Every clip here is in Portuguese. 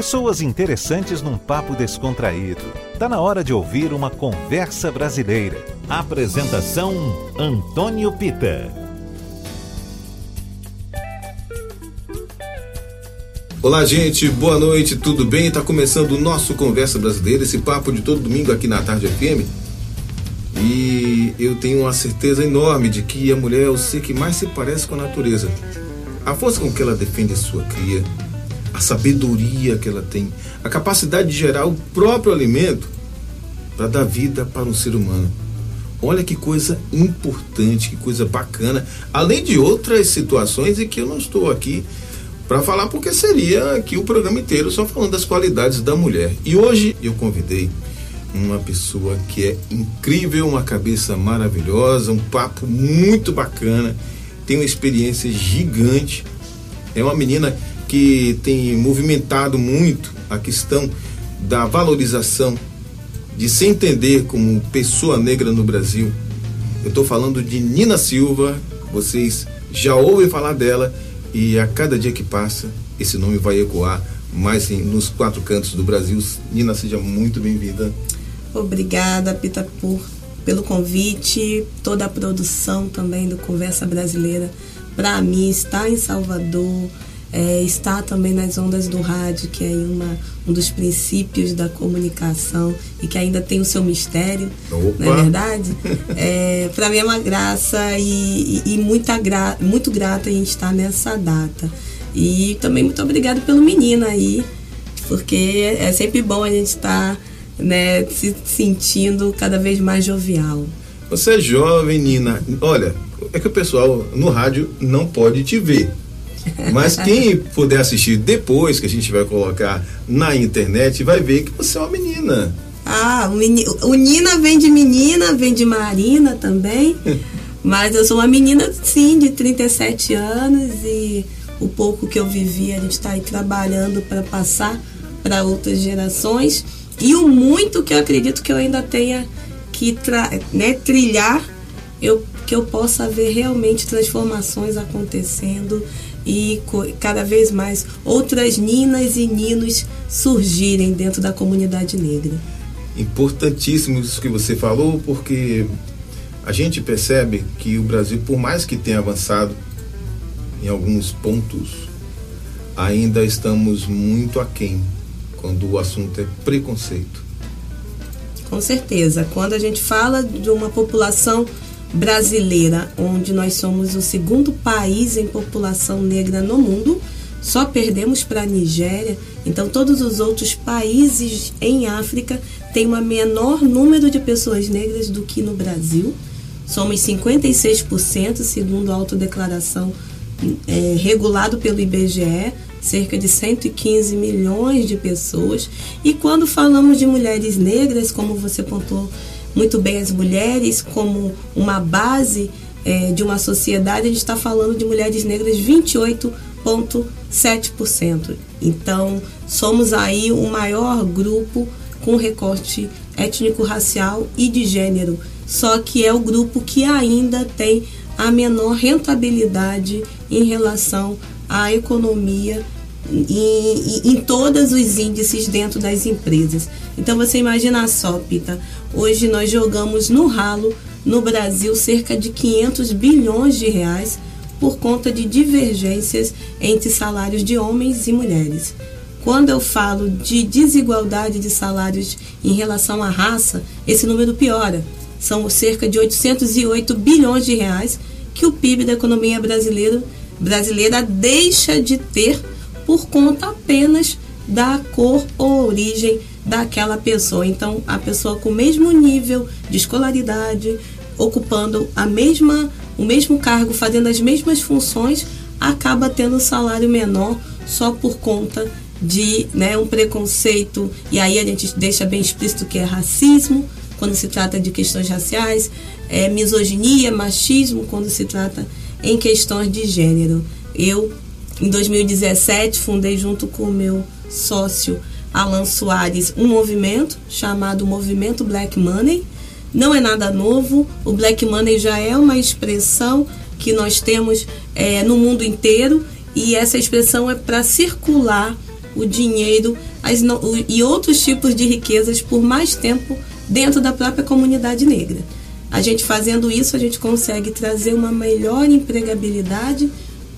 Pessoas interessantes num papo descontraído. Tá na hora de ouvir uma conversa brasileira. Apresentação Antônio Pita. Olá, gente, boa noite, tudo bem? Está começando o nosso Conversa Brasileira, esse papo de todo domingo aqui na Tarde FM. E eu tenho uma certeza enorme de que a mulher é o ser que mais se parece com a natureza. A força com que ela defende sua cria, a sabedoria que ela tem, a capacidade de gerar o próprio alimento para dar vida para um ser humano. Olha que coisa importante, que coisa bacana, além de outras situações em que eu não estou aqui para falar porque seria aqui o programa inteiro só falando das qualidades da mulher. E hoje eu convidei uma pessoa que é incrível, uma cabeça maravilhosa, um papo muito bacana, tem uma experiência gigante. É uma menina que tem movimentado muito a questão da valorização de se entender como pessoa negra no Brasil. Eu estou falando de Nina Silva, vocês já ouvem falar dela e a cada dia que passa, esse nome vai ecoar mais nos quatro cantos do Brasil. Nina, seja muito bem-vinda. Obrigada, Pita, por, pelo convite, toda a produção também do Conversa Brasileira. Para mim, estar em Salvador, é, está também nas ondas do rádio, que é uma, um dos princípios da comunicação e que ainda tem o seu mistério, Opa. não é verdade? É, Para mim é uma graça e, e, e muita gra, muito grata a gente estar nessa data. E também muito obrigada pelo menino aí, porque é sempre bom a gente estar né, se sentindo cada vez mais jovial. Você é jovem, Nina. Olha, é que o pessoal no rádio não pode te ver. Mas quem puder assistir depois, que a gente vai colocar na internet, vai ver que você é uma menina. Ah, o, menino, o Nina vem de menina, vem de Marina também. Mas eu sou uma menina, sim, de 37 anos e o pouco que eu vivi, a gente está aí trabalhando para passar para outras gerações. E o muito que eu acredito que eu ainda tenha que né, trilhar, eu, que eu possa ver realmente transformações acontecendo e cada vez mais outras ninas e ninos surgirem dentro da comunidade negra. Importantíssimo isso que você falou, porque a gente percebe que o Brasil, por mais que tenha avançado em alguns pontos, ainda estamos muito aquém quando o assunto é preconceito. Com certeza. Quando a gente fala de uma população brasileira, onde nós somos o segundo país em população negra no mundo, só perdemos para a Nigéria. Então, todos os outros países em África têm um menor número de pessoas negras do que no Brasil. Somos 56%, segundo a autodeclaração é, regulado pelo IBGE, cerca de 115 milhões de pessoas. E quando falamos de mulheres negras, como você pontuou muito bem as mulheres como uma base é, de uma sociedade, a gente está falando de mulheres negras 28,7%. Então, somos aí o maior grupo com recorte étnico-racial e de gênero. Só que é o grupo que ainda tem a menor rentabilidade em relação à economia em, em, todos os índices dentro das empresas. Então você imagina só, Pita, hoje nós jogamos no ralo no Brasil cerca de 500 bilhões de reais por conta de divergências entre salários de homens e mulheres. Quando eu falo de desigualdade de salários em relação à raça, esse número piora. São cerca de 808 bilhões de reais que o PIB da economia brasileira, brasileira deixa de ter por conta apenas da cor ou origem daquela pessoa. Então, a pessoa com o mesmo nível de escolaridade, ocupando a mesma, o mesmo cargo, fazendo as mesmas funções, acaba tendo um salário menor só por conta de né, um preconceito. E aí a gente deixa bem explícito que é racismo, quando se trata de questões raciais, é misoginia, machismo, quando se trata em questões de gênero. Eu em 2017, fundei junto com o meu sócio Alan Soares um movimento chamado Movimento Black Money. Não é nada novo, o Black Money já é uma expressão que nós temos é, no mundo inteiro e essa expressão é para circular o dinheiro as, o, e outros tipos de riquezas por mais tempo dentro da própria comunidade negra. A gente fazendo isso, a gente consegue trazer uma melhor empregabilidade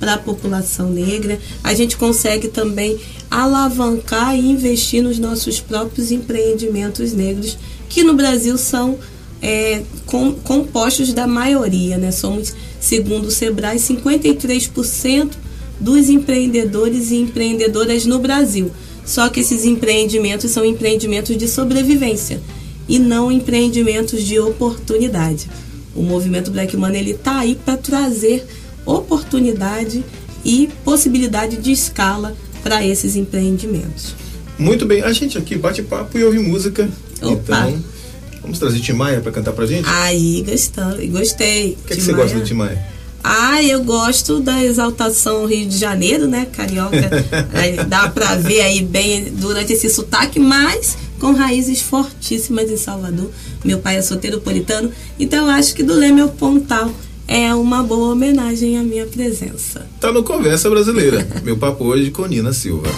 para a população negra. A gente consegue também alavancar e investir nos nossos próprios empreendimentos negros, que no Brasil são é, com, compostos da maioria. Né? Somos, segundo o Sebrae, 53% dos empreendedores e empreendedoras no Brasil. Só que esses empreendimentos são empreendimentos de sobrevivência e não empreendimentos de oportunidade. O movimento Black Money está aí para trazer oportunidade e possibilidade de escala para esses empreendimentos. Muito bem, a gente aqui bate papo e ouve música. Opa. Então, vamos trazer Tim Maia para cantar pra gente? Aí, gostando, gostei. O que, é que você gosta do Tim Maia? Ah, eu gosto da exaltação Rio de Janeiro, né? Carioca. dá pra ver aí bem durante esse sotaque, mas com raízes fortíssimas em Salvador. Meu pai é soteropolitano, então eu acho que do Leme ao Pontal é uma boa homenagem à minha presença. Tá no Conversa Brasileira. Meu papo hoje com Nina Silva.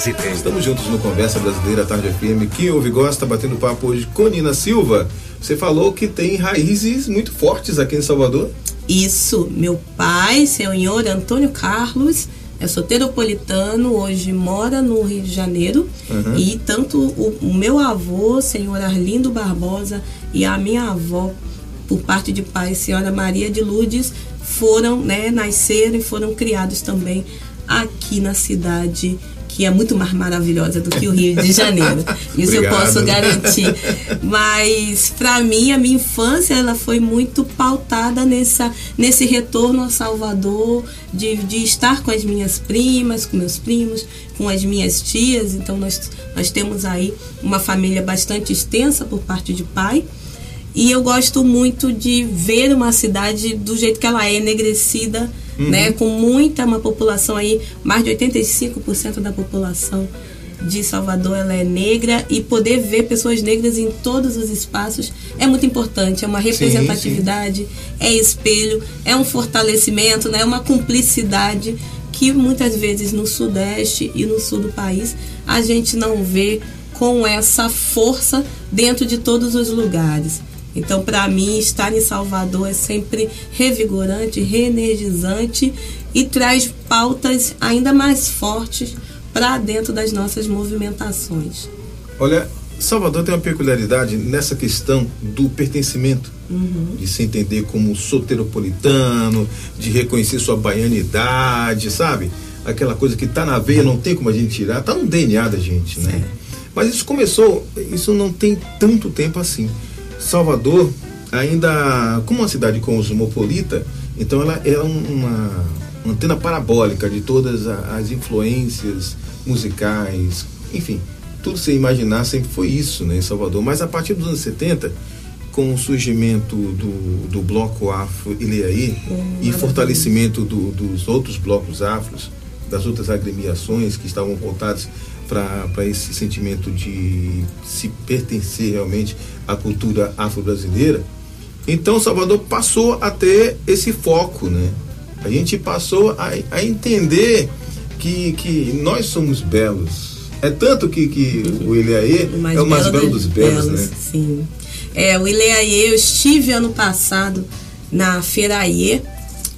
Conversa Brasileira. Estamos juntos no Conversa Brasileira Tarde FM. Quem ouve gosta, batendo papo hoje com Nina Silva. Você falou que tem raízes muito fortes aqui em Salvador. Isso, meu pai, senhor Antônio Carlos, é soteropolitano, hoje mora no Rio de Janeiro. Uhum. E tanto o, o meu avô, senhor Arlindo Barbosa, e a minha avó, por parte de pai, senhora Maria de Lourdes, foram, né, nasceram e foram criados também aqui na cidade que é muito mais maravilhosa do que o Rio de Janeiro. Isso eu posso garantir. Mas para mim a minha infância ela foi muito pautada nessa nesse retorno a Salvador, de, de estar com as minhas primas, com meus primos, com as minhas tias. Então nós nós temos aí uma família bastante extensa por parte de pai. E eu gosto muito de ver uma cidade do jeito que ela é, enegrecida, né? Com muita, uma população aí, mais de 85% da população de Salvador ela é negra e poder ver pessoas negras em todos os espaços é muito importante, é uma representatividade, é espelho, é um fortalecimento, né? É uma cumplicidade que muitas vezes no sudeste e no sul do país a gente não vê com essa força dentro de todos os lugares. Então, para mim, estar em Salvador é sempre revigorante, reenergizante e traz pautas ainda mais fortes para dentro das nossas movimentações. Olha, Salvador tem uma peculiaridade nessa questão do pertencimento. De se entender como soteropolitano, de reconhecer sua baianidade, sabe? Aquela coisa que tá na veia, não tem como a gente tirar, tá no DNA da gente, né? Mas isso começou, isso não tem tanto tempo assim. Salvador, ainda como uma cidade cosmopolita, então ela é um- uma antena parabólica de todas as influências musicais, enfim, tudo que você imaginar sempre foi isso né, em Salvador. Mas a partir dos anos 70, com o surgimento do, do bloco afro Ileaí e fortalecimento do- dos outros blocos afros, das outras agremiações que estavam voltadas para esse sentimento de se pertencer realmente à cultura afro-brasileira, então Salvador passou a ter esse foco, né? A gente passou a, a entender que, que nós somos belos. É tanto que, que o Ileaê é o mais belo dos belos, né? Sim. É, o Ileaê, eu estive ano passado na Feiraie,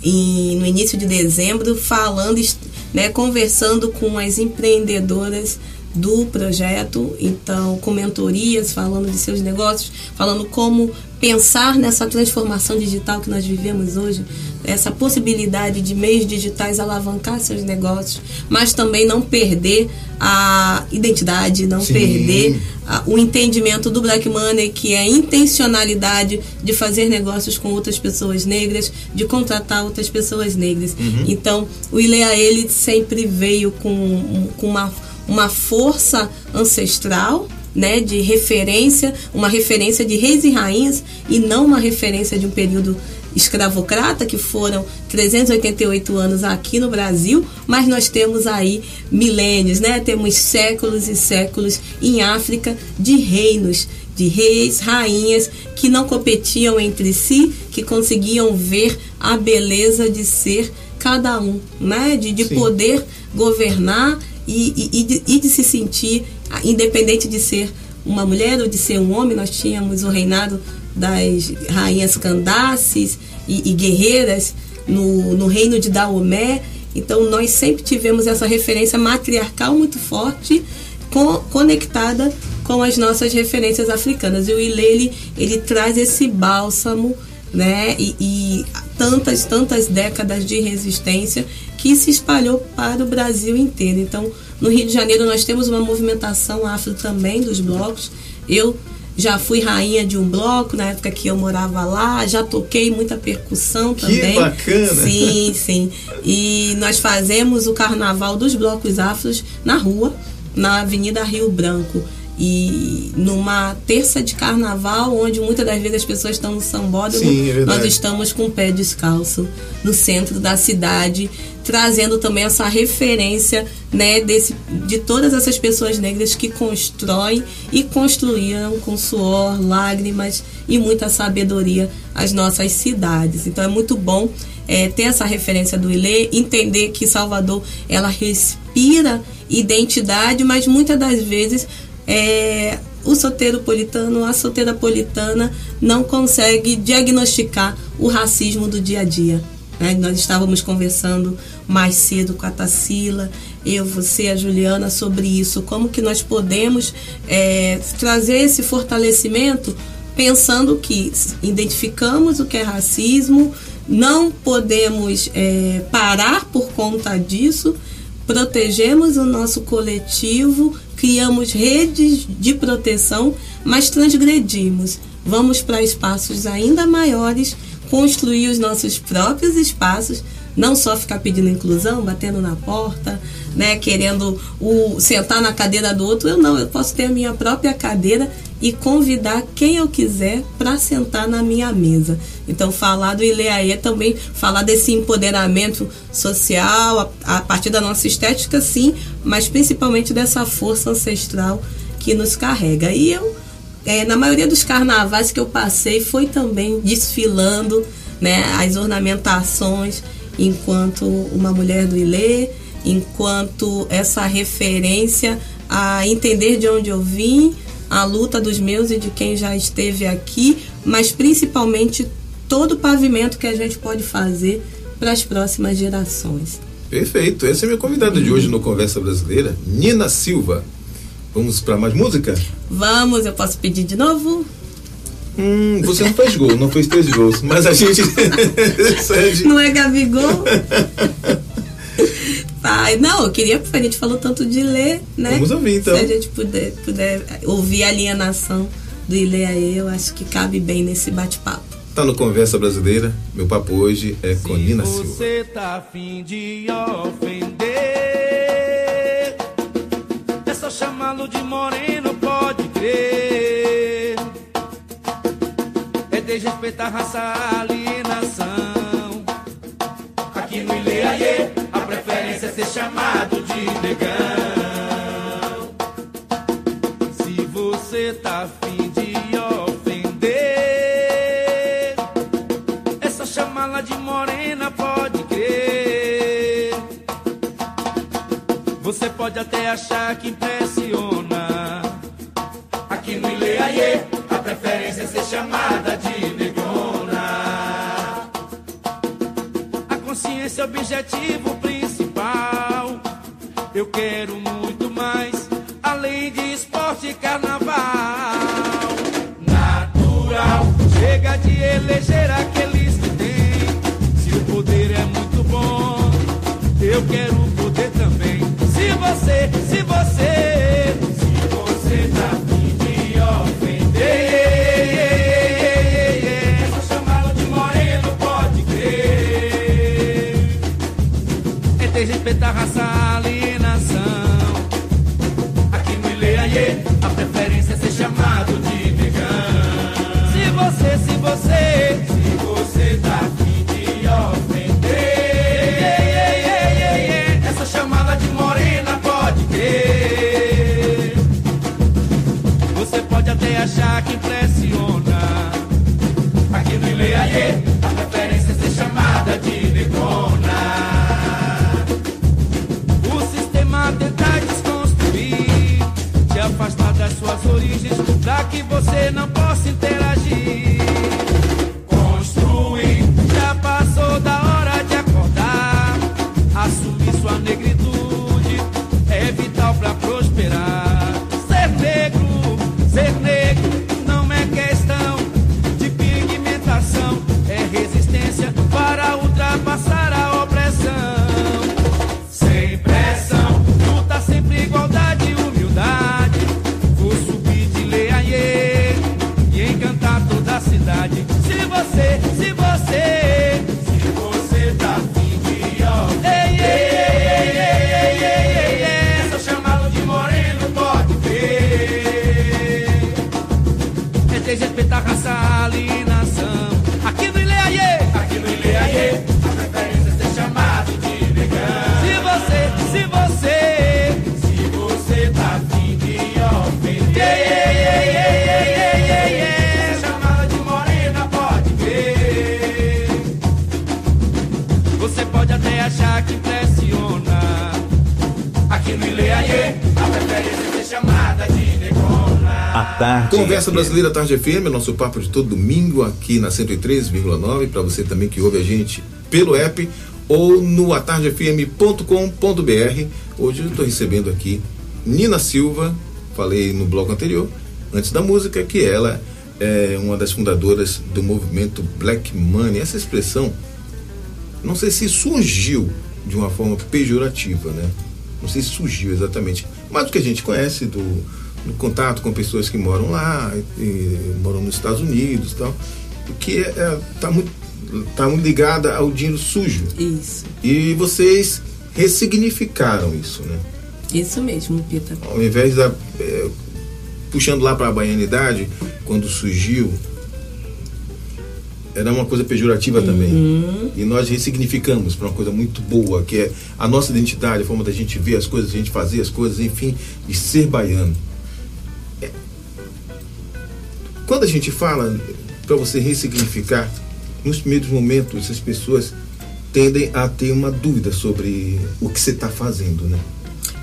e no início de dezembro, falando, né, conversando com as empreendedoras do projeto, então com mentorias, falando de seus negócios, falando como pensar nessa transformação digital que nós vivemos hoje, essa possibilidade de meios digitais alavancar seus negócios, mas também não perder a identidade, não Sim. perder a- o entendimento do Black Money, que é a intencionalidade de fazer negócios com outras pessoas negras, de contratar outras pessoas negras. Então, o Ilea ele sempre veio com, com uma, uma força ancestral. Né, de referência, uma referência de reis e rainhas e não uma referência de um período escravocrata, que foram 388 anos aqui no Brasil, mas nós temos aí milênios, né? Temos séculos e séculos em África de reinos, de reis, rainhas que não competiam entre si, que conseguiam ver a beleza de ser cada um, né? De, de Sim. poder governar e, e- e de, e de se sentir, ah, independente de ser uma mulher ou de ser um homem, nós tínhamos o reinado das rainhas Candaces e, e guerreiras no, no reino de Daomé. Então nós sempre tivemos essa referência matriarcal muito forte, co- conectada com as nossas referências africanas. E o Ile, ele, ele traz esse bálsamo, né? E, e tantas, tantas décadas de resistência que se espalhou para o Brasil inteiro. Então, no Rio de Janeiro nós temos uma movimentação afro também dos blocos. Eu já fui rainha de um bloco na época que eu morava lá, já toquei muita percussão Que também. bacana! Sim, sim. E nós fazemos o carnaval dos blocos afros na rua, na Avenida Rio Branco. E numa terça de carnaval, onde muitas das vezes as pessoas estão no sambódromo, Sim, é nós estamos com o pé descalço no centro da cidade, trazendo também essa referência né, desse, de todas essas pessoas negras que constroem e construíram com suor, lágrimas e muita sabedoria as nossas cidades. Então é muito bom é, ter essa referência do Ilê, entender que Salvador ela respira identidade, mas muitas das vezes é, o soteropolitano, a soteropolitana não consegue diagnosticar o racismo do dia a dia. Né? Nós estávamos conversando mais cedo com a Tassila, eu, você, a Juliana, sobre isso. Como que nós podemos é, trazer esse fortalecimento pensando que identificamos o que é racismo, não podemos é, parar por conta disso, protegemos o nosso coletivo, criamos redes de proteção, mas transgredimos. Vamos para espaços ainda maiores, construir os nossos próprios espaços, não só ficar pedindo inclusão, batendo na porta, né, querendo o, sentar na cadeira do outro. Eu não, eu posso ter a minha própria cadeira e convidar quem eu quiser para sentar na minha mesa. Então, falar do Ileaê também, falar desse empoderamento social a, a partir da nossa estética, sim, mas principalmente dessa força ancestral que nos carrega. E eu, é, na maioria dos carnavais que eu passei, foi também desfilando né, as ornamentações enquanto uma mulher do Ilê, enquanto essa referência a entender de onde eu vim, a luta dos meus e de quem já esteve aqui, mas principalmente todo o pavimento que a gente pode fazer para as próximas gerações. Perfeito. Essa é a minha convidada de hoje no Conversa Brasileira, Nina Silva. Vamos para mais música? Vamos, eu posso pedir de novo? Hum, você não fez gol, não fez três gols, mas a gente. não é Gabigol? Pai, não, eu queria, porque a gente falou tanto de ler, né? Vamos ouvir então. Se a gente puder, puder ouvir a alienação do Ileaê, eu acho que cabe bem nesse bate-papo. Tá no Conversa Brasileira, meu papo hoje é com Nina Silva. Você tá afim de ofender, é só chamá-lo de moreno, pode crer. É desrespeitar a raça, alienação. Aqui no preferência é ser chamado de negão. Se você tá afim de ofender, é só chamá-la de morena, pode crer. Você pode até achar que impressiona. Aqui no Ileaie, eu quero muito mais, além de esporte e carnaval. Natural, chega de eleger aqueles que têm. Se o poder é muito bom, eu quero poder também. Se você, que você não possa Tarde Conversa FM. Brasileira Tarde FM, nosso papo de todo domingo aqui na 103,9, para você também que ouve a gente pelo app ou no atardefm.com.br. Hoje eu estou recebendo aqui Nina Silva, falei no bloco anterior, antes da música, que ela é uma das fundadoras do movimento Black Money. Essa expressão, não sei se surgiu de uma forma pejorativa, né? Não sei se surgiu exatamente, mas o que a gente conhece do, do contato com pessoas que moram lá, e, e moram nos Estados Unidos e tal, que está é, tá muito, tá muito ligada ao dinheiro sujo. Isso. E vocês ressignificaram isso, né? Isso mesmo, Pita. Ao invés da. é, puxando lá para a baianidade, quando surgiu, era uma coisa pejorativa também. E nós ressignificamos para uma coisa muito boa, que é a nossa identidade, a forma da gente ver as coisas, a gente fazer as coisas, enfim, de ser baiano. Quando a gente fala para você ressignificar, nos primeiros momentos as pessoas tendem a ter uma dúvida sobre o que você está fazendo, né?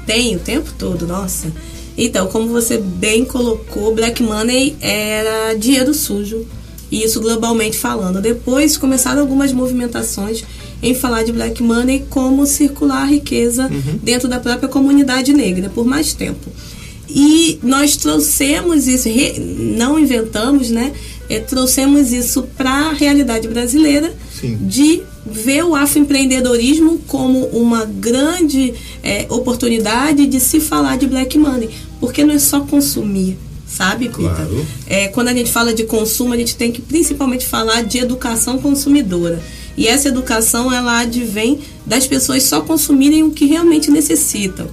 Tem o tempo todo, nossa. Então, como você bem colocou, Black Money era dinheiro sujo. E isso globalmente falando. Depois começaram algumas movimentações em falar de Black Money como circular a riqueza dentro da própria comunidade negra por mais tempo. E nós trouxemos isso, não inventamos, né? Eh, trouxemos isso para a realidade brasileira Sim. de ver o afroempreendedorismo como uma grande eh, oportunidade de se falar de black money, porque não é só consumir, sabe, Pita? Claro. É, quando a gente fala de consumo, a gente tem que principalmente falar de educação consumidora. E essa educação, ela advém das pessoas só consumirem o que realmente necessitam.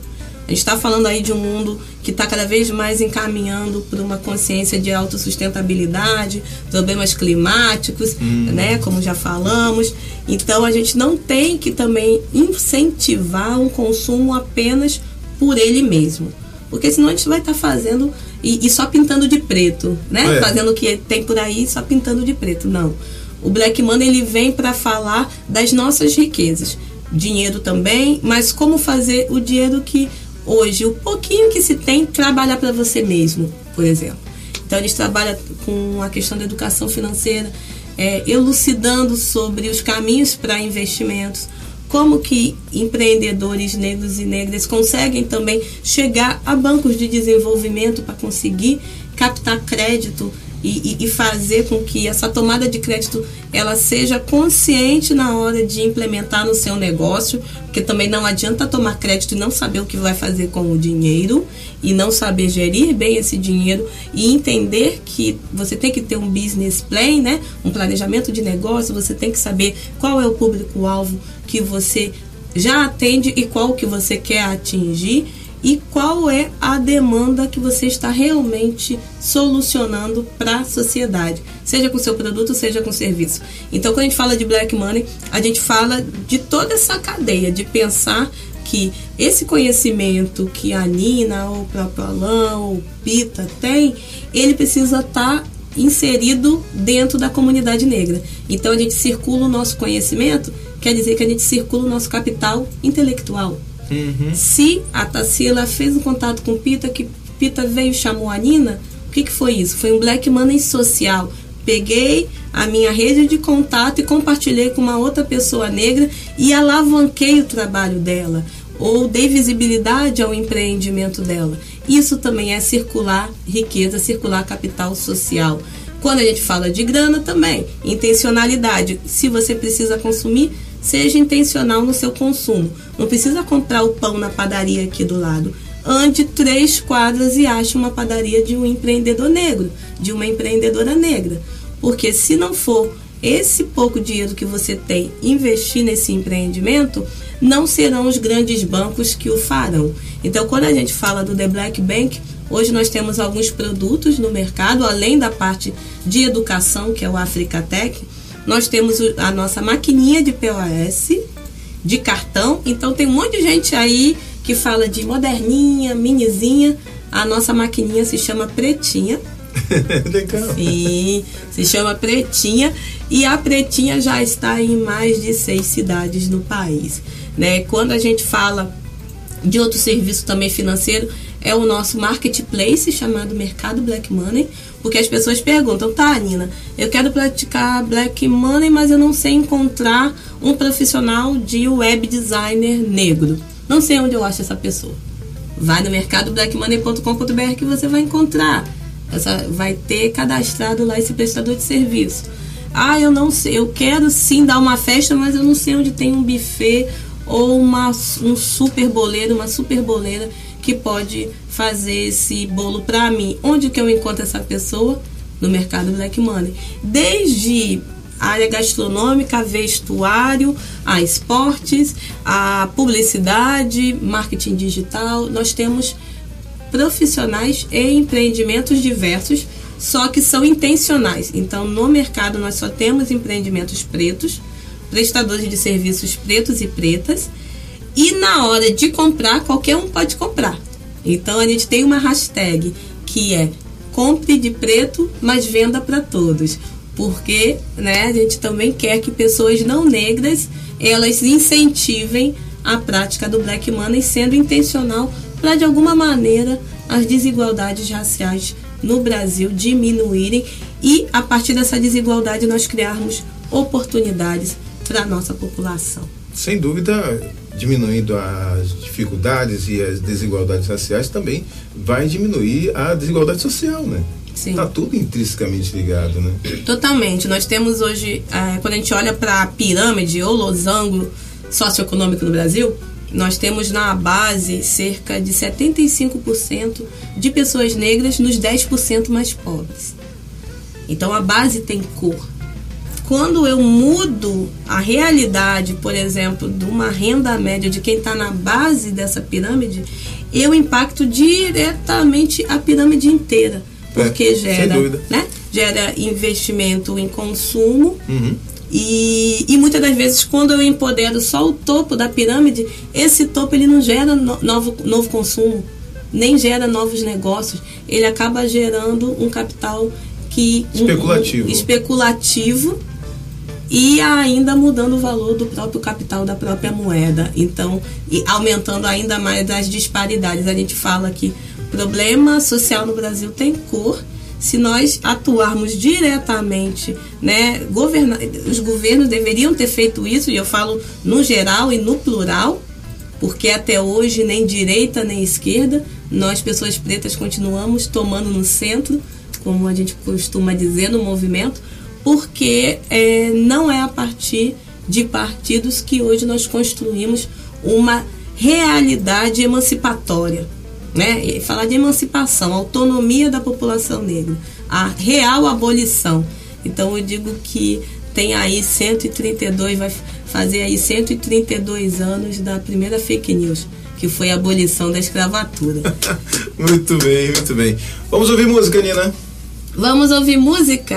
A gente está falando aí de um mundo que está cada vez mais encaminhando para uma consciência de autossustentabilidade, problemas climáticos, né, como já falamos. Então a gente não tem que também incentivar um consumo apenas por ele mesmo. Porque senão a gente vai estar fazendo e, e só pintando de preto, né? É. Fazendo o que tem por aí só pintando de preto. Não. O Black Money ele vem para falar das nossas riquezas. Dinheiro também, mas como fazer o dinheiro que hoje, o pouquinho que se tem, trabalhar para você mesmo, por exemplo. Então eles trabalham com a questão da educação financeira, é, elucidando sobre os caminhos para investimentos, como que empreendedores negros e negras conseguem também chegar a bancos de desenvolvimento para conseguir captar crédito e, e- fazer com que essa tomada de crédito ela seja consciente na hora de implementar no seu negócio, porque também não adianta tomar crédito e não saber o que vai fazer com o dinheiro e não saber gerir bem esse dinheiro e entender que você tem que ter um business plan, né? Um planejamento de negócio, você tem que saber qual é o público-alvo que você já atende e qual que você quer atingir e qual é a demanda que você está realmente solucionando para a sociedade, seja com seu produto, seja com serviço. Então, quando a gente fala de black money, a gente fala de toda essa cadeia, de pensar que esse conhecimento que a Nina, ou o próprio Alain, ou o Pita tem, ele precisa estar inserido dentro da comunidade negra. Então, a gente circula o nosso conhecimento, quer dizer que a gente circula o nosso capital intelectual. Se a Tarsila fez um contato com Pita, que Pita veio e chamou a Nina, o que, que foi isso? Foi um black money social. Peguei a minha rede de contato e compartilhei com uma outra pessoa negra e alavanquei o trabalho dela, ou dei visibilidade ao empreendimento dela. Isso também é circular riqueza, circular capital social. Quando a gente fala de grana também, intencionalidade. Se você precisa consumir, seja intencional no seu consumo. Não precisa comprar o pão na padaria aqui do lado. Ande três quadras e ache uma padaria de um empreendedor negro, de uma empreendedora negra. Porque se não for esse pouco dinheiro que você tem investir nesse empreendimento, não serão os grandes bancos que o farão. Então, quando a gente fala do The Black Bank, hoje nós temos alguns produtos no mercado, além da parte de educação, que é o Africatech, nós temos a nossa maquininha de POS, de cartão. Então tem um monte de gente aí que fala de moderninha, minizinha. A nossa maquininha se chama Pretinha. Legal. Sim, se chama Pretinha. E a Pretinha já está em mais de seis cidades no país. Né? Quando a gente fala de outro serviço também financeiro, é o nosso marketplace chamado Mercado Black Money, porque as pessoas perguntam, tá, Nina, eu quero praticar Black Money, mas eu não sei encontrar um profissional de web designer negro. Não sei onde eu acho essa pessoa. Vai no mercadoblackmoney.com.br que você vai encontrar. Essa, vai ter cadastrado lá esse prestador de serviço. Ah, eu não sei, eu quero sim dar uma festa, mas eu não sei onde tem um buffet ou uma, um super boleiro, uma super boleira que pode fazer esse bolo para mim. Onde que eu encontro essa pessoa? No mercado Black Money. Desde área gastronômica, vestuário, a esportes, a publicidade, marketing digital. Nós temos profissionais e empreendimentos diversos, só que são intencionais. Então, no mercado nós só temos empreendimentos pretos, prestadores de serviços pretos e pretas, e na hora de comprar, qualquer um pode comprar. Então, a gente tem uma hashtag que é compre de preto, mas venda para todos porque né, a gente também quer que pessoas não negras elas incentivem a prática do black money sendo intencional para de alguma maneira as desigualdades raciais no Brasil diminuírem e a partir dessa desigualdade nós criarmos oportunidades para a nossa população. Sem dúvida, diminuindo as dificuldades e as desigualdades raciais também vai diminuir a desigualdade social, né? Está tudo intrinsecamente ligado, né? Totalmente. Nós temos hoje, é, quando a gente olha para a pirâmide ou losango socioeconômico no Brasil, nós temos na base cerca de 75% de pessoas negras nos 10% mais pobres. Então a base tem cor. Quando eu mudo a realidade, por exemplo, de uma renda média de quem está na base dessa pirâmide, eu impacto diretamente a pirâmide inteira porque é, gera, né, gera investimento em consumo. Uhum. E, e muitas das vezes, quando eu empodero só o topo da pirâmide, esse topo ele não gera no, novo, novo consumo, nem gera novos negócios. Ele acaba gerando um capital que especulativo, um, um, especulativo e ainda mudando o valor do próprio capital da própria moeda. Então, e aumentando ainda mais as disparidades. A gente fala que problema social no Brasil tem cor. Se nós atuarmos diretamente, né, governa os governos deveriam ter feito isso, e eu falo no geral e no plural, porque até hoje nem direita nem esquerda, nós pessoas pretas continuamos tomando no centro, como a gente costuma dizer no movimento, porque é, não é a partir de partidos que hoje nós construímos uma realidade emancipatória né? E falar de emancipação, autonomia da população negra, a real abolição. Então eu digo que tem aí 132, vai fazer aí 132 anos da primeira fake news, que foi a abolição da escravatura. muito bem, muito bem. Vamos ouvir música, Nina? Vamos ouvir música.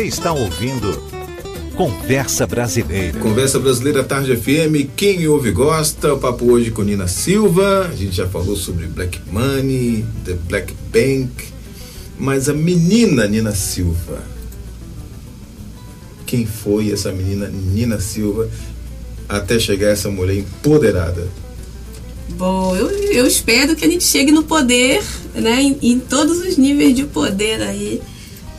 Você está ouvindo Conversa Brasileira. Conversa Brasileira Tarde FM, quem ouve gosta. O papo hoje com Nina Silva. A gente já falou sobre Black Money, The Black Bank. Mas a menina Nina Silva. Quem foi essa menina Nina Silva até chegar essa mulher empoderada? Bom, eu, eu espero que a gente chegue no poder, né? Em, em todos os níveis de poder aí.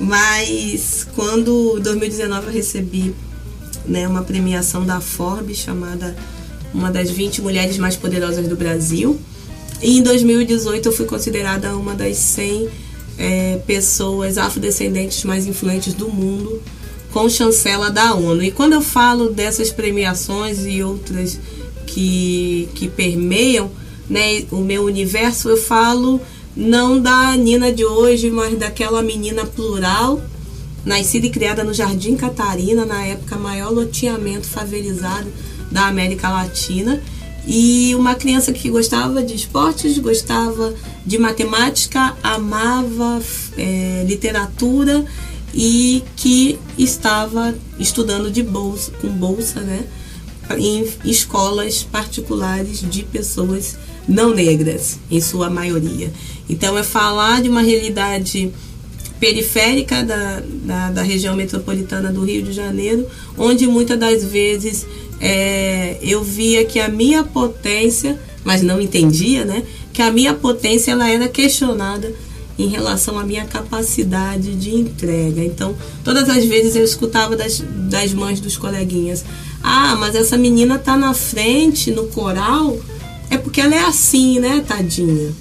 Mas quando em 2019 eu recebi né, uma premiação da Forbes chamada uma das 20 mulheres mais poderosas do Brasil. E em 2018 eu fui considerada uma das 100 é, pessoas afrodescendentes mais influentes do mundo com chancela da ONU. E quando eu falo dessas premiações e outras que, que permeiam né, o meu universo, eu falo não da Nina de hoje, mas daquela menina plural, nascida e criada no Jardim Catarina, na época maior loteamento favelizado da América Latina. E uma criança que gostava de esportes, gostava de matemática, amava é, literatura e que estava estudando de bolsa, com bolsa, né, em escolas particulares de pessoas não negras, em sua maioria. Então, é falar de uma realidade periférica da, da, da, região metropolitana do Rio de Janeiro, onde muitas das vezes é, eu via que a minha potência, mas não entendia, né? Que a minha potência ela era questionada em relação à minha capacidade de entrega. Então, todas as vezes eu escutava das, das mães dos coleguinhas: Ah, mas essa menina tá na frente no coral, é porque ela é assim, né, tadinha?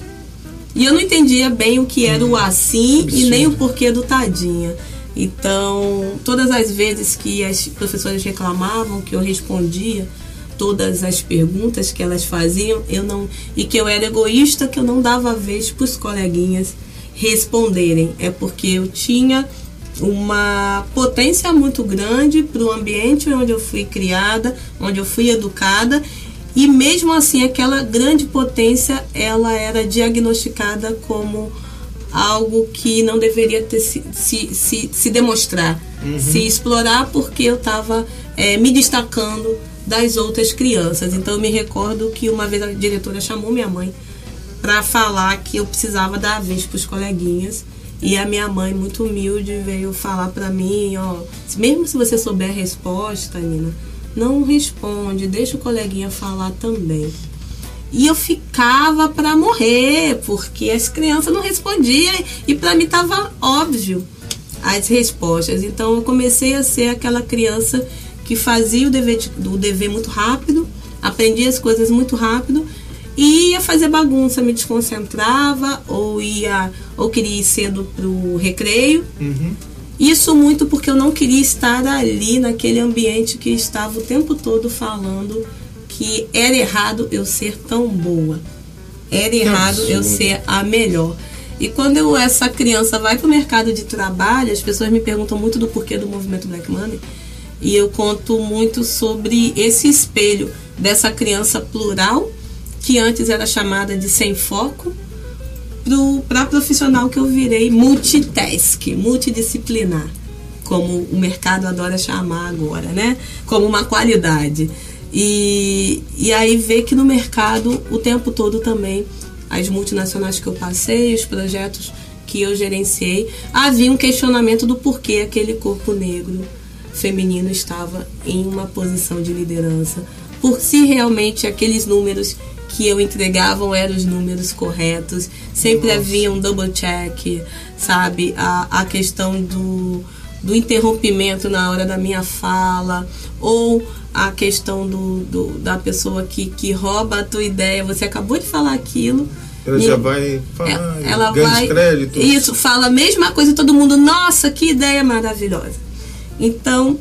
E eu não entendia bem o que era o assim e nem o porquê do tadinha. Então, todas as vezes que as professoras reclamavam que eu respondia todas as perguntas que elas faziam, eu não e que eu era egoísta, que eu não dava vez para os coleguinhas responderem. É porque eu tinha uma potência muito grande para o ambiente onde eu fui criada, onde eu fui educada e mesmo assim, aquela grande potência, ela era diagnosticada como algo que não deveria ter se, se, se, se demonstrar, uhum. se explorar, porque eu estava é, me destacando das outras crianças. Então, eu me recordo que uma vez a diretora chamou minha mãe para falar que eu precisava dar a vez para os coleguinhas. E a minha mãe, muito humilde, veio falar para mim, ó, mesmo se você souber a resposta, Nina, não responde, deixa o coleguinha falar também. E eu ficava para morrer, porque as crianças não respondiam e para mim estava óbvio as respostas. Então eu comecei a ser aquela criança que fazia o dever, o dever muito rápido, aprendia as coisas muito rápido e ia fazer bagunça, me desconcentrava ou ia ou queria ir cedo pro recreio. Uhum. Isso muito porque eu não queria estar ali naquele ambiente que estava o tempo todo falando que era errado eu ser tão boa. Era errado eu ser a melhor. E quando eu, essa criança vai para o mercado de trabalho, as pessoas me perguntam muito do porquê do movimento Black Money. E eu conto muito sobre esse espelho dessa criança plural, que antes era chamada de sem foco, para profissional que eu virei multitask, multidisciplinar, como o mercado adora chamar agora, né? Como uma qualidade. E, e aí ver que no mercado o tempo todo também as multinacionais que eu passei, os projetos que eu gerenciei, havia um questionamento do porquê aquele corpo negro feminino estava em uma posição de liderança, por se realmente aqueles números que eu entregava eram os números corretos, sempre Nossa. havia um double check, sabe? A, a questão do, do interrompimento na hora da minha fala, ou a questão do, do, da pessoa que, que rouba a tua ideia, você acabou de falar aquilo. Ela já vai falar, é, ela vai, crédito. Isso, fala a mesma coisa todo mundo, nossa, que ideia maravilhosa. Então,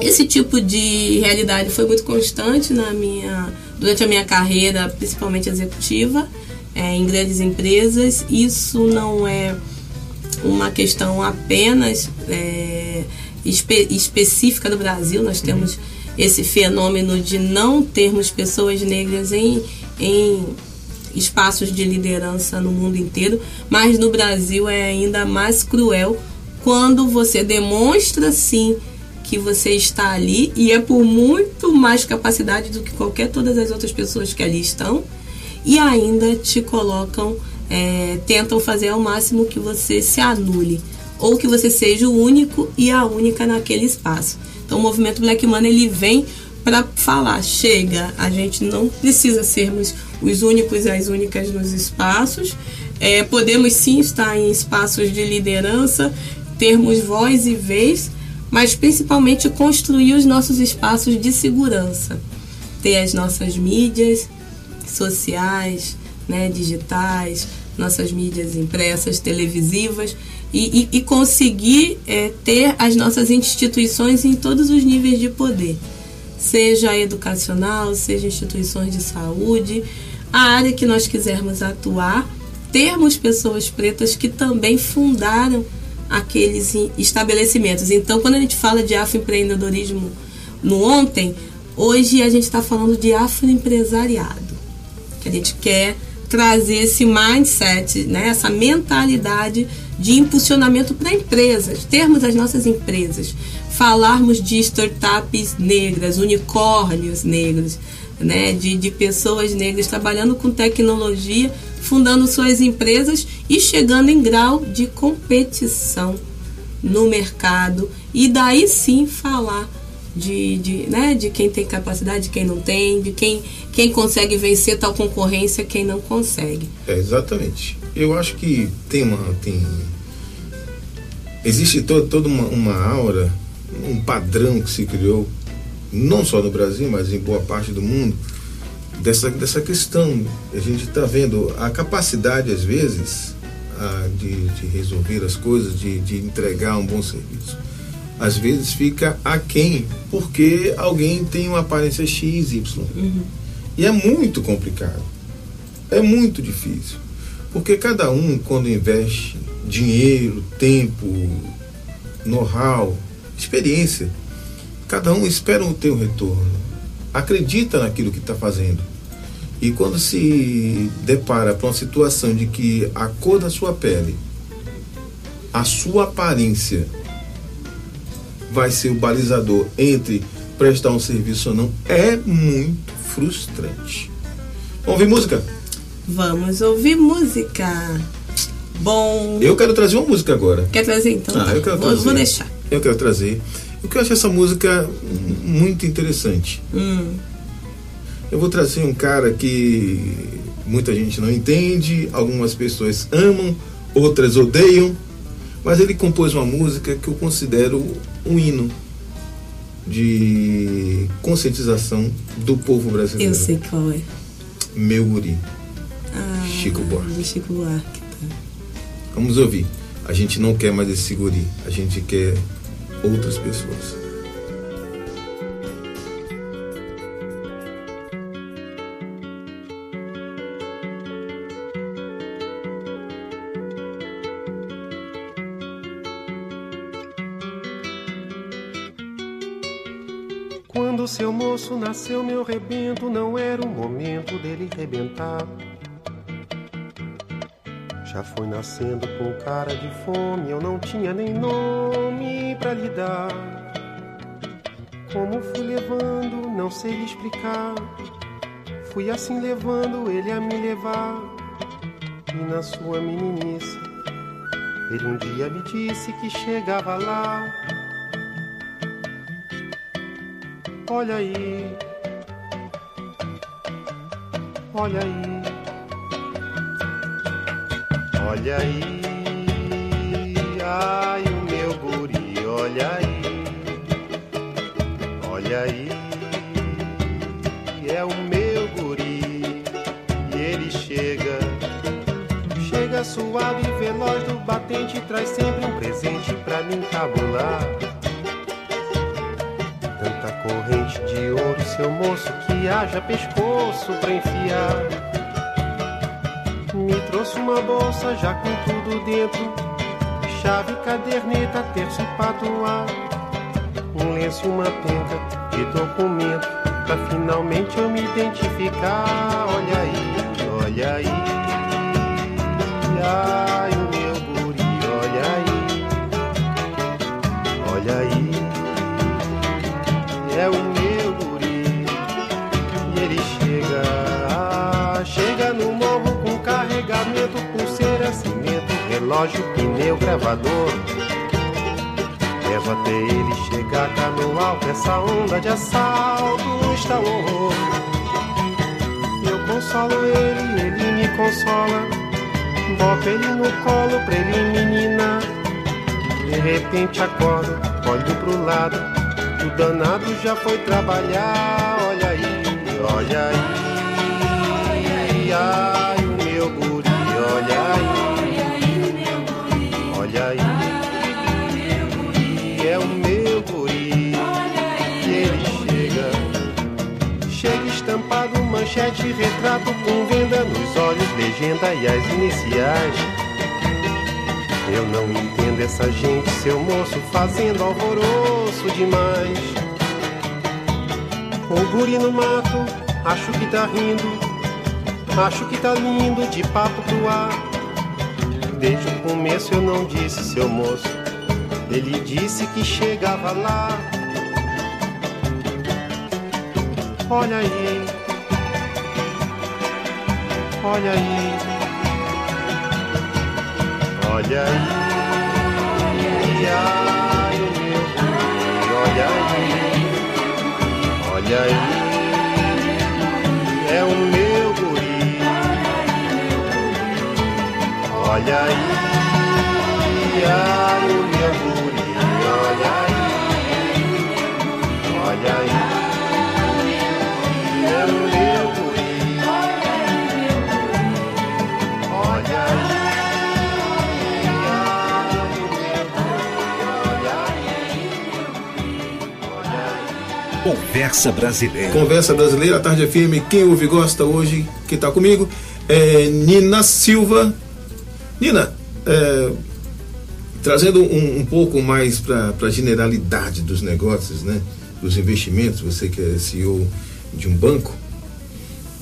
esse tipo de realidade foi muito constante na minha, durante a minha carreira, principalmente executiva, é, em grandes empresas. Isso não é uma questão apenas é, espe específica do Brasil. Nós temos esse fenômeno de não termos pessoas negras em, em espaços de liderança no mundo inteiro, mas no Brasil é ainda mais cruel quando você demonstra sim que você está ali e é por muito mais capacidade do que qualquer todas as outras pessoas que ali estão e ainda te colocam, é, tentam fazer ao máximo que você se anule ou que você seja o único e a única naquele espaço. Então o movimento Black Money ele vem para falar, chega, a gente não precisa sermos os únicos e as únicas nos espaços. É, podemos sim estar em espaços de liderança, termos voz e vez, mas principalmente construir os nossos espaços de segurança. Ter as nossas mídias sociais, né, digitais, nossas mídias impressas, televisivas e, e, e conseguir é, ter as nossas instituições em todos os níveis de poder, seja educacional, seja instituições de saúde, a área que nós quisermos atuar, termos pessoas pretas que também fundaram aqueles estabelecimentos. Então, quando a gente fala de afroempreendedorismo no ontem, hoje a gente está falando de afroempresariado, que a gente quer trazer esse mindset, né, essa mentalidade de impulsionamento para empresas, termos as nossas empresas, falarmos de startups negras, unicórnios negros, né, de, de pessoas negras trabalhando com tecnologia, fundando suas empresas e chegando em grau de competição no mercado e daí sim falar de, de, né, de quem tem capacidade, de quem não tem, de quem, quem consegue vencer tal concorrência, quem não consegue. É, exatamente. Eu acho que tem uma. Tem, existe to, toda uma, uma aura, um padrão que se criou, não só no Brasil, mas em boa parte do mundo, dessa, dessa questão. A gente está vendo a capacidade, às vezes, a, de, de resolver as coisas, de, de entregar um bom serviço às vezes fica aquém, porque alguém tem uma aparência X, Y. Uhum. E é muito complicado. É muito difícil. Porque cada um, quando investe dinheiro, tempo, know-how, experiência, cada um espera o teu retorno. Acredita naquilo que está fazendo. E quando se depara com uma situação de que a cor da sua pele, a sua aparência vai ser o balizador entre prestar um serviço ou não, é muito frustrante. Vamos ouvir música? Vamos ouvir música. Bom. Eu quero trazer uma música agora. Quer trazer então? Ah, tá. eu quero vou, trazer. vou deixar. Eu quero trazer. Porque eu acho essa música muito interessante. Hum. Eu vou trazer um cara que muita gente não entende, algumas pessoas amam, outras odeiam, mas ele compôs uma música que eu considero um hino de conscientização do povo brasileiro. Eu sei qual é. Meu Guri. Ah, Chico Buarque. Chico Buarque. Tá. Vamos ouvir. A gente não quer mais esse guri, a gente quer outras pessoas. Quando seu moço nasceu, meu rebento, não era o momento dele rebentar. Já foi nascendo com cara de fome, eu não tinha nem nome pra lhe dar. Como fui levando, não sei explicar. Fui assim levando ele a me levar. E na sua meninice, Ele um dia me disse que chegava lá. Olha aí, olha aí, olha aí, ai olha aí, é o meu guri e ele chega, chega suave e veloz do batente, traz sempre um presente pra mim tabular. Tanta corrente de ouro, seu moço, que haja pescoço pra enfiar. Me trouxe uma bolsa já com tudo dentro: chave, caderneta, terço e patuá. Um lenço e uma penca de documento, pra finalmente eu me identificar. Olha aí, olha aí, ai o meu guri, olha aí, olha aí é o meu guri. E ele chega, chega no morro com carregamento, pulseira, cimento, relógio, pneu, gravador. Levo até ele chegar cá no alto, essa onda de assalto está um horror. Eu consolo ele, ele me consola. Boto ele no colo pra ele menina. De repente acordo, olho pro lado. O danado já foi trabalhar. Olha aí, olha aí. Ai, o manchete, retrato com venda nos olhos, legenda e as iniciais. Eu não entendo essa gente, seu moço, fazendo alvoroço demais. O guri no mato, acho que tá rindo, acho que tá lindo de papo pro ar. Desde o começo eu não disse, seu moço, ele disse que chegava lá. Olha aí, olha aí. Olha aí, ai, o meu guri, olha aí, olha aí, é o meu guri. Olha aí, ai, o meu Conversa Brasileira. Conversa Brasileira, Tarde FM, quem ouve gosta hoje, quem está comigo é Nina Silva. Nina, é, trazendo um, um pouco mais para a generalidade dos negócios, né? Dos investimentos, você que é CEO de um banco.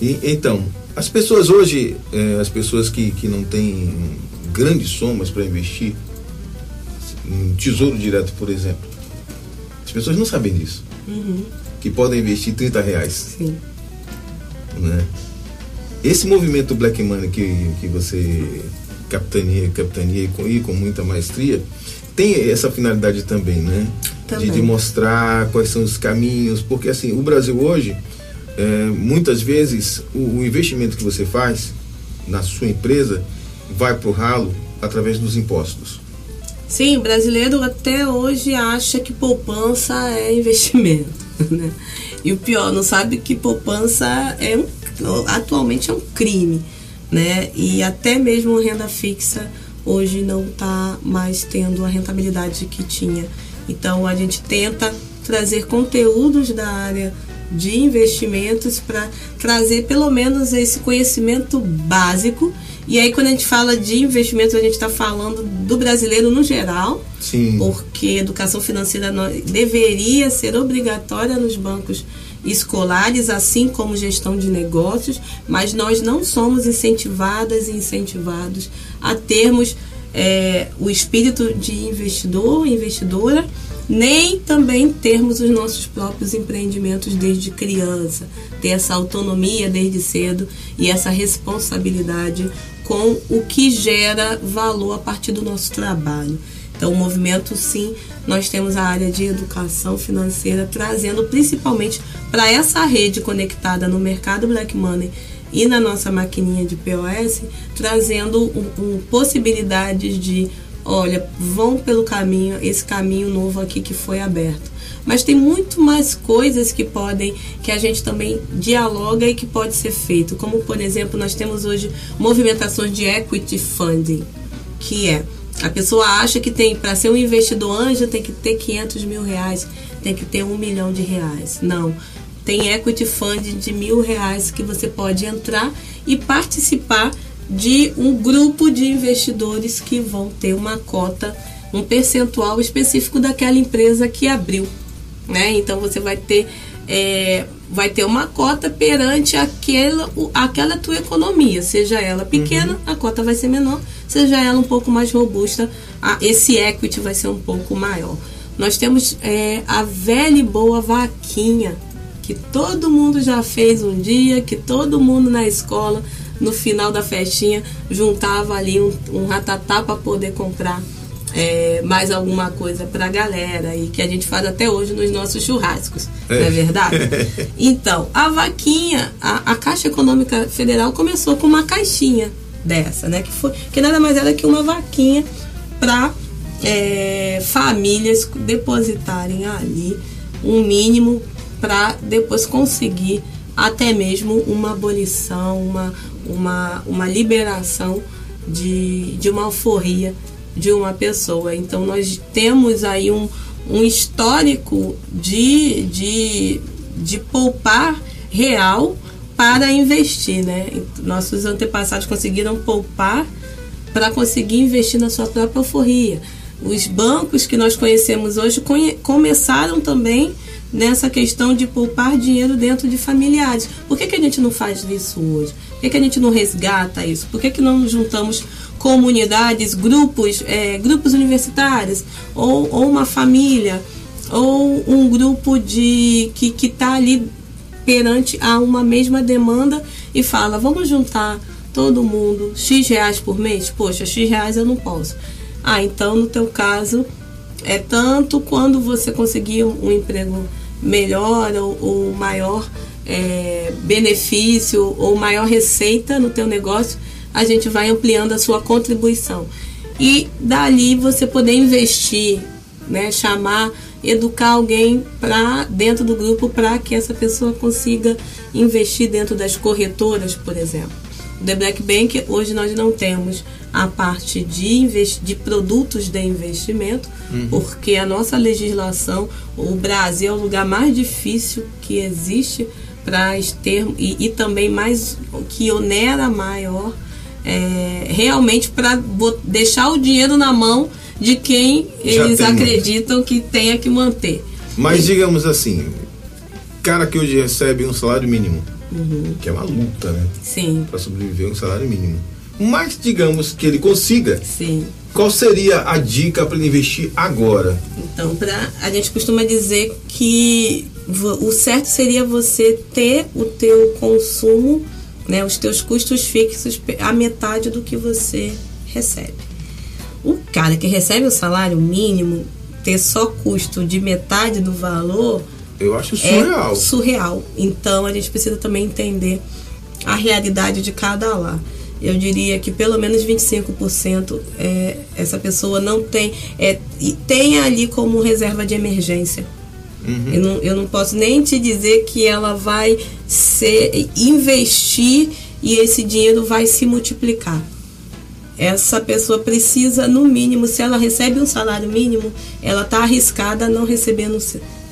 E, então, as pessoas hoje, é, as pessoas que, que não têm grandes somas para investir, um tesouro direto, por exemplo, as pessoas não sabem disso. Que podem investir 30 reais. Sim. Né? Esse movimento Black Money que, que você capitania, capitania e com, e com muita maestria, tem essa finalidade também, né? Também. De, de mostrar quais são os caminhos, porque assim, o Brasil hoje, é, muitas vezes, o, o investimento que você faz na sua empresa vai para o ralo através dos impostos. Sim, brasileiro até hoje acha que poupança é investimento, né? E o pior, não sabe que poupança é um, atualmente é um crime, né? E até mesmo renda fixa hoje não está mais tendo a rentabilidade que tinha. Então a gente tenta trazer conteúdos da área de investimentos para trazer pelo menos esse conhecimento básico. E aí quando a gente fala de investimentos, a gente está falando do brasileiro no geral, Sim. porque educação financeira deveria ser obrigatória nos bancos escolares, assim como gestão de negócios, mas nós não somos incentivadas e incentivados a termos é, o espírito de investidor, investidora, nem também termos os nossos próprios empreendimentos desde criança, ter essa autonomia desde cedo e essa responsabilidade com o que gera valor a partir do nosso trabalho. Então, o movimento, sim, nós temos a área de educação financeira trazendo principalmente para essa rede conectada no mercado Black Money e na nossa maquininha de POS, trazendo um, um, possibilidades de, olha, vão pelo caminho, esse caminho novo aqui que foi aberto. Mas tem muito mais coisas que podem, que a gente também dialoga e que pode ser feito. Como, por exemplo, nós temos hoje movimentações de equity funding, que é a pessoa acha que tem, para ser um investidor anjo, tem que ter 500 mil reais, tem que ter um milhão de reais. Não. Tem equity fund de mil reais que você pode entrar e participar de um grupo de investidores que vão ter uma cota, um percentual específico daquela empresa que abriu. Né? Então você vai ter, é, vai ter uma cota perante aquela, aquela tua economia, seja ela pequena, uhum. a cota vai ser menor seja ela um pouco mais robusta, a, esse equity vai ser um pouco maior. Nós temos é, a velha e boa vaquinha, que todo mundo já fez um dia, que todo mundo na escola, no final da festinha, juntava ali um, um ratatá para poder comprar é, mais alguma coisa para a galera e que a gente faz até hoje nos nossos churrascos, é. não é verdade? Então, a vaquinha, a, a Caixa Econômica Federal começou com uma caixinha dessa, né? Que, foi, que nada mais era que uma vaquinha para é, famílias depositarem ali um mínimo para depois conseguir até mesmo uma abolição, uma, uma, uma liberação de, de uma alforria de uma pessoa. Então nós temos aí um, um histórico de, de, de poupar real para investir, né? Nossos antepassados conseguiram poupar para conseguir investir na sua própria alforria. Os bancos que nós conhecemos hoje começaram também nessa questão de poupar dinheiro dentro de familiares. Por que, que a gente não faz isso hoje? Que, que a gente não resgata isso? Por que, que não juntamos comunidades, grupos, é, grupos universitários, ou, ou uma família, ou um grupo de que está ali perante a uma mesma demanda e fala: vamos juntar todo mundo X reais por mês? Poxa, X reais eu não posso. Ah, então no teu caso é tanto quando você conseguir um emprego melhor ou, ou maior é, benefício ou maior receita no teu negócio, a gente vai ampliando a sua contribuição. E dali você poder investir, né, chamar educar alguém para dentro do grupo para que essa pessoa consiga investir dentro das corretoras, por exemplo. O The Black Bank hoje nós não temos a parte de, de produtos de investimento, uhum. porque a nossa legislação, o Brasil é o lugar mais difícil que existe para ter e, e, também mais que onera maior é, realmente para deixar o dinheiro na mão de quem eles acreditam muito. que tenha que manter. Mas digamos assim, cara que hoje recebe um salário mínimo, uhum. que é uma luta, né? Sim. Para sobreviver um salário mínimo. Mas digamos que ele consiga. Sim. Qual seria a dica para ele investir agora? Então, pra, a gente costuma dizer que o certo seria você ter o teu consumo, né, os teus custos fixos a metade do que você recebe. O cara que recebe o salário mínimo ter só custo de metade do valor. Eu acho surreal. É surreal. Então a gente precisa também entender a realidade de cada lá. Eu diria que pelo menos 25% é, essa pessoa não tem. É, e tem ali como reserva de emergência. Uhum. Eu, não, eu não posso nem te dizer que ela vai ser, investir e esse dinheiro vai se multiplicar essa pessoa precisa, no mínimo, se ela recebe um salário mínimo, ela está arriscada a não receber no,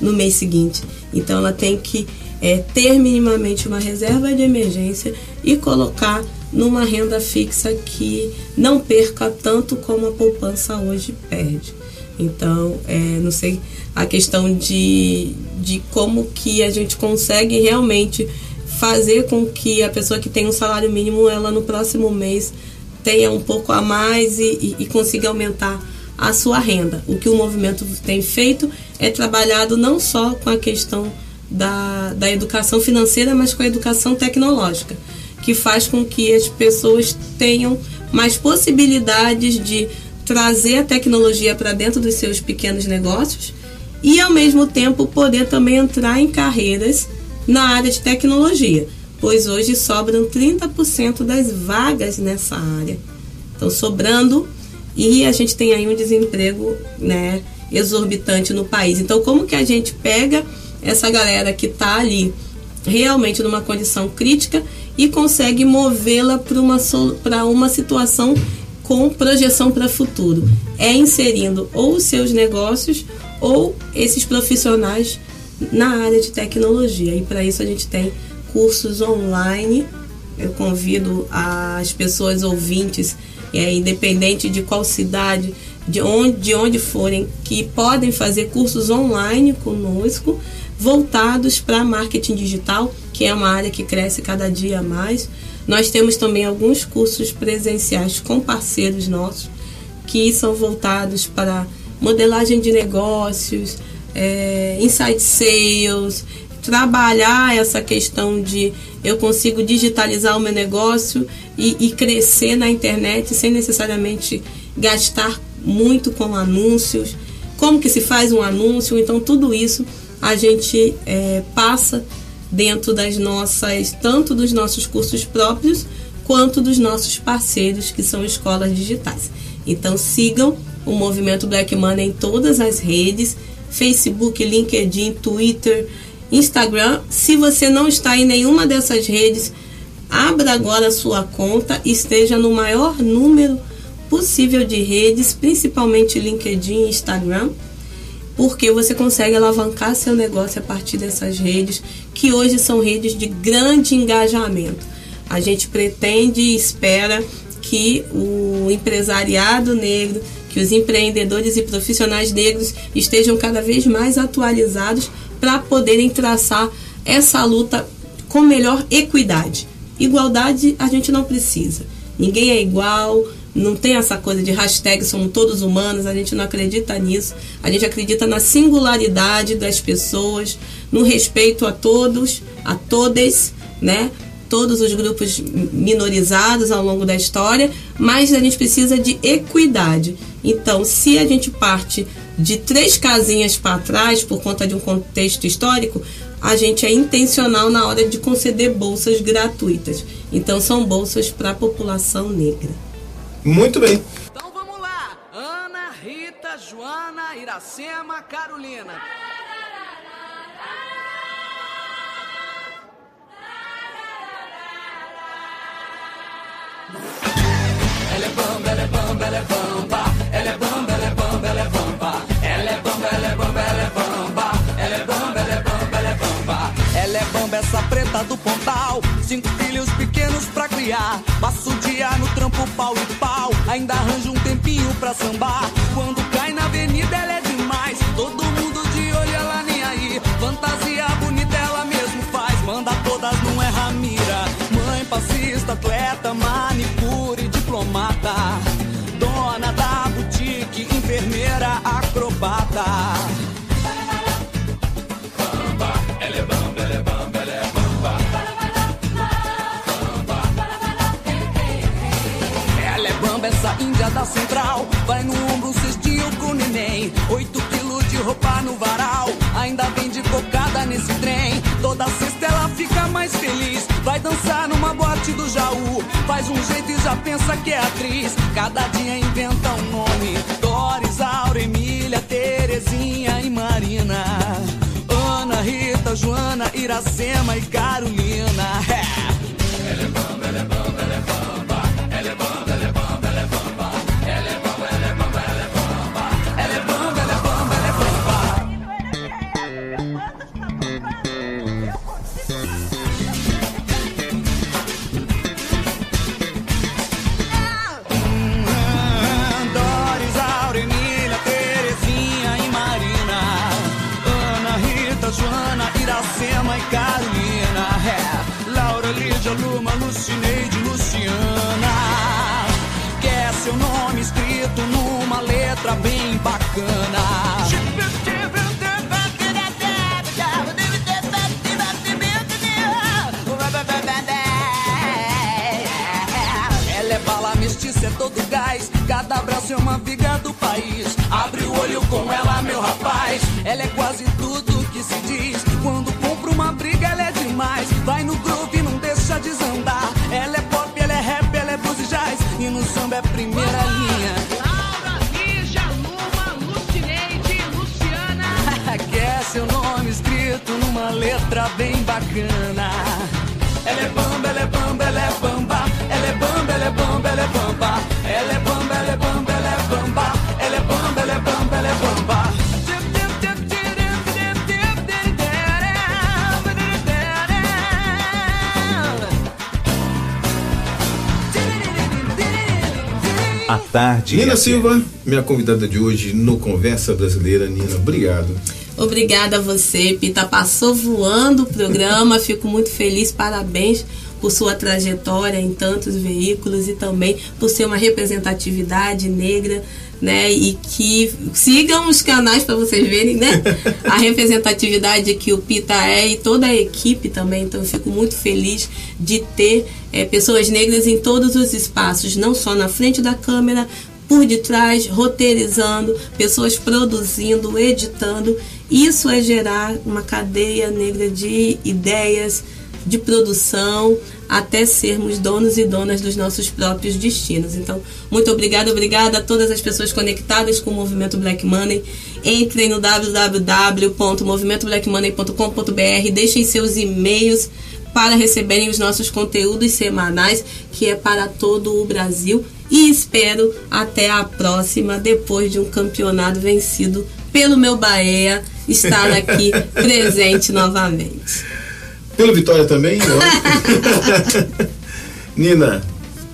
no mês seguinte. Então, ela tem que é, ter minimamente uma reserva de emergência e colocar numa renda fixa que não perca tanto como a poupança hoje perde. Então, é, não sei a questão de, de como que a gente consegue realmente fazer com que a pessoa que tem um salário mínimo, ela no próximo mês tenha um pouco a mais e, e, e consiga aumentar a sua renda. O que o movimento tem feito é trabalhado não só com a questão da, da educação financeira, mas com a educação tecnológica. que faz com que as pessoas tenham mais possibilidades de trazer a tecnologia para dentro dos seus pequenos negócios e ao mesmo tempo poder também entrar em carreiras na área de tecnologia, pois hoje sobram 30% das vagas nessa área. Então sobrando e a gente tem aí um desemprego, né, exorbitante no país. Então como que a gente pega essa galera que está ali realmente numa condição crítica e consegue movê-la para uma, para uma situação com projeção para futuro. É inserindo ou os seus negócios ou esses profissionais na área de tecnologia. E para isso a gente tem cursos online. Eu convido as pessoas ouvintes, é, independente de qual cidade, de onde, de onde forem, que podem fazer cursos online conosco voltados para marketing digital, que é uma área que cresce cada dia mais. Nós temos também alguns cursos presenciais com parceiros nossos que são voltados para modelagem de negócios, é, sales, trabalhar essa questão de eu consigo digitalizar o meu negócio e, e crescer na internet sem necessariamente gastar muito com anúncios, como que se faz um anúncio, então tudo isso a gente é, passa dentro das nossas, tanto dos nossos cursos próprios, quanto dos nossos parceiros, que são escolas digitais. Então sigam o movimento Black Money em todas as redes, Facebook, LinkedIn, Twitter, Instagram. Se você não está em nenhuma dessas redes, abra agora a sua conta, esteja no maior número possível de redes, principalmente LinkedIn e Instagram porque você consegue alavancar seu negócio a partir dessas redes, que hoje são redes de grande engajamento. A gente pretende e espera que o empresariado negro, que os empreendedores e profissionais negros estejam cada vez mais atualizados para poderem traçar essa luta com melhor equidade. Igualdade a gente não precisa. Ninguém é igual, não tem essa coisa de hashtag somos todos humanos, a gente não acredita nisso. A gente acredita na singularidade das pessoas, no respeito a todos, a todas, né? Todos os grupos minorizados ao longo da história, mas a gente precisa de equidade. Então, se a gente parte de três casinhas para trás por conta de um contexto histórico, a gente é intencional na hora de conceder bolsas gratuitas. Então, são bolsas para a população negra. Muito bem. Então vamos lá. Ana, Rita, Joana, Iracema, Carolina. Ela é bamba, ela é bamba, ela é bamba. Ela é bamba, ela é bamba, ela é bamba. Ela é bamba, ela é bamba, ela é bamba. Ela é bamba, ela é bamba, ela é bamba. Ela é bamba, essa preta do pontal. Cinco filhos pequenos pra criar. Passo dia no trampo pau e pau. Ainda arranjo um tempinho pra sambar. Quando cai na avenida, ela é demais. Todo mundo de olho, ela nem aí. Fantasia bonita, ela mesmo faz. Manda todas, não erra mira. Mãe passista, atleta, manicure, diplomata. Dona da boutique, enfermeira, acrobata. Da central. Vai no ombro, cestinho pro neném. Oito quilos de roupa no varal. Ainda vem de cocada nesse trem. Toda sexta ela fica mais feliz. Vai dançar numa boate do Jaú. Faz um jeito e já pensa que é atriz. Cada dia inventa um nome. Doris, Aura, Emília, Terezinha e Marina. Ana, Rita, Joana, Iracema e Carolina. É. Ela é quase tudo que se diz. Quando compra uma briga, ela é demais. Vai no groove, e não deixa desandar. Ela é pop, ela é rap, ela é blues jazz. E no samba é primeira linha. Laura, Lígia, Luma, Lucineide, Luciana. Quer é seu nome escrito numa letra bem bacana. Ela é bom. Nina FM. Silva, minha convidada de hoje no Conversa Brasileira. Nina, obrigado. Obrigada a você, Pita. Passou voando o programa. Fico muito feliz. Parabéns por sua trajetória em tantos veículos e também por ser uma representatividade negra, né? E que sigam os canais para vocês verem, né? A representatividade que o Pita é e toda a equipe também. Então, eu fico muito feliz de ter eh, pessoas negras em todos os espaços, não só na frente da câmera, por detrás, roteirizando, pessoas produzindo, editando. Isso é gerar uma cadeia negra de ideias, de produção, até sermos donos e donas dos nossos próprios destinos. Então, muito obrigada, obrigada a todas as pessoas conectadas com o movimento Black Money. Entrem no www.movimentoblackmoney.com.br, deixem seus e-mails para receberem os nossos conteúdos semanais, que é para todo o Brasil. E espero até a próxima, depois de um campeonato vencido pelo meu Bahia, estar aqui presente novamente. Pelo Vitória também, lógico. Nina,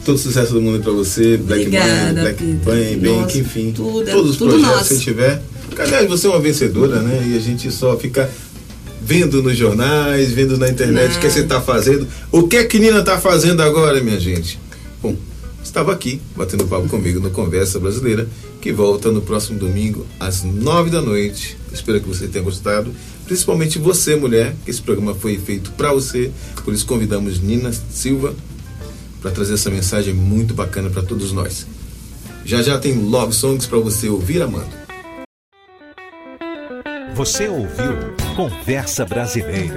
todo sucesso do mundo pra você. Black Obrigada, Money, Black Peter. Bank, enfim. tudo é- todos os tudo projetos nosso. que você tiver. Aliás, você é uma vencedora, né? E a gente só fica vendo nos jornais, vendo na internet o que você tá fazendo. O que é que Nina tá fazendo agora, minha gente? Estava aqui batendo papo comigo no Conversa Brasileira, que volta no próximo domingo às nove da noite. Espero que você tenha gostado, principalmente você, mulher, que esse programa foi feito para você. Por isso convidamos Nina Silva para trazer essa mensagem muito bacana para todos nós. Já já tem love songs para você ouvir amando. Você ouviu Conversa Brasileira.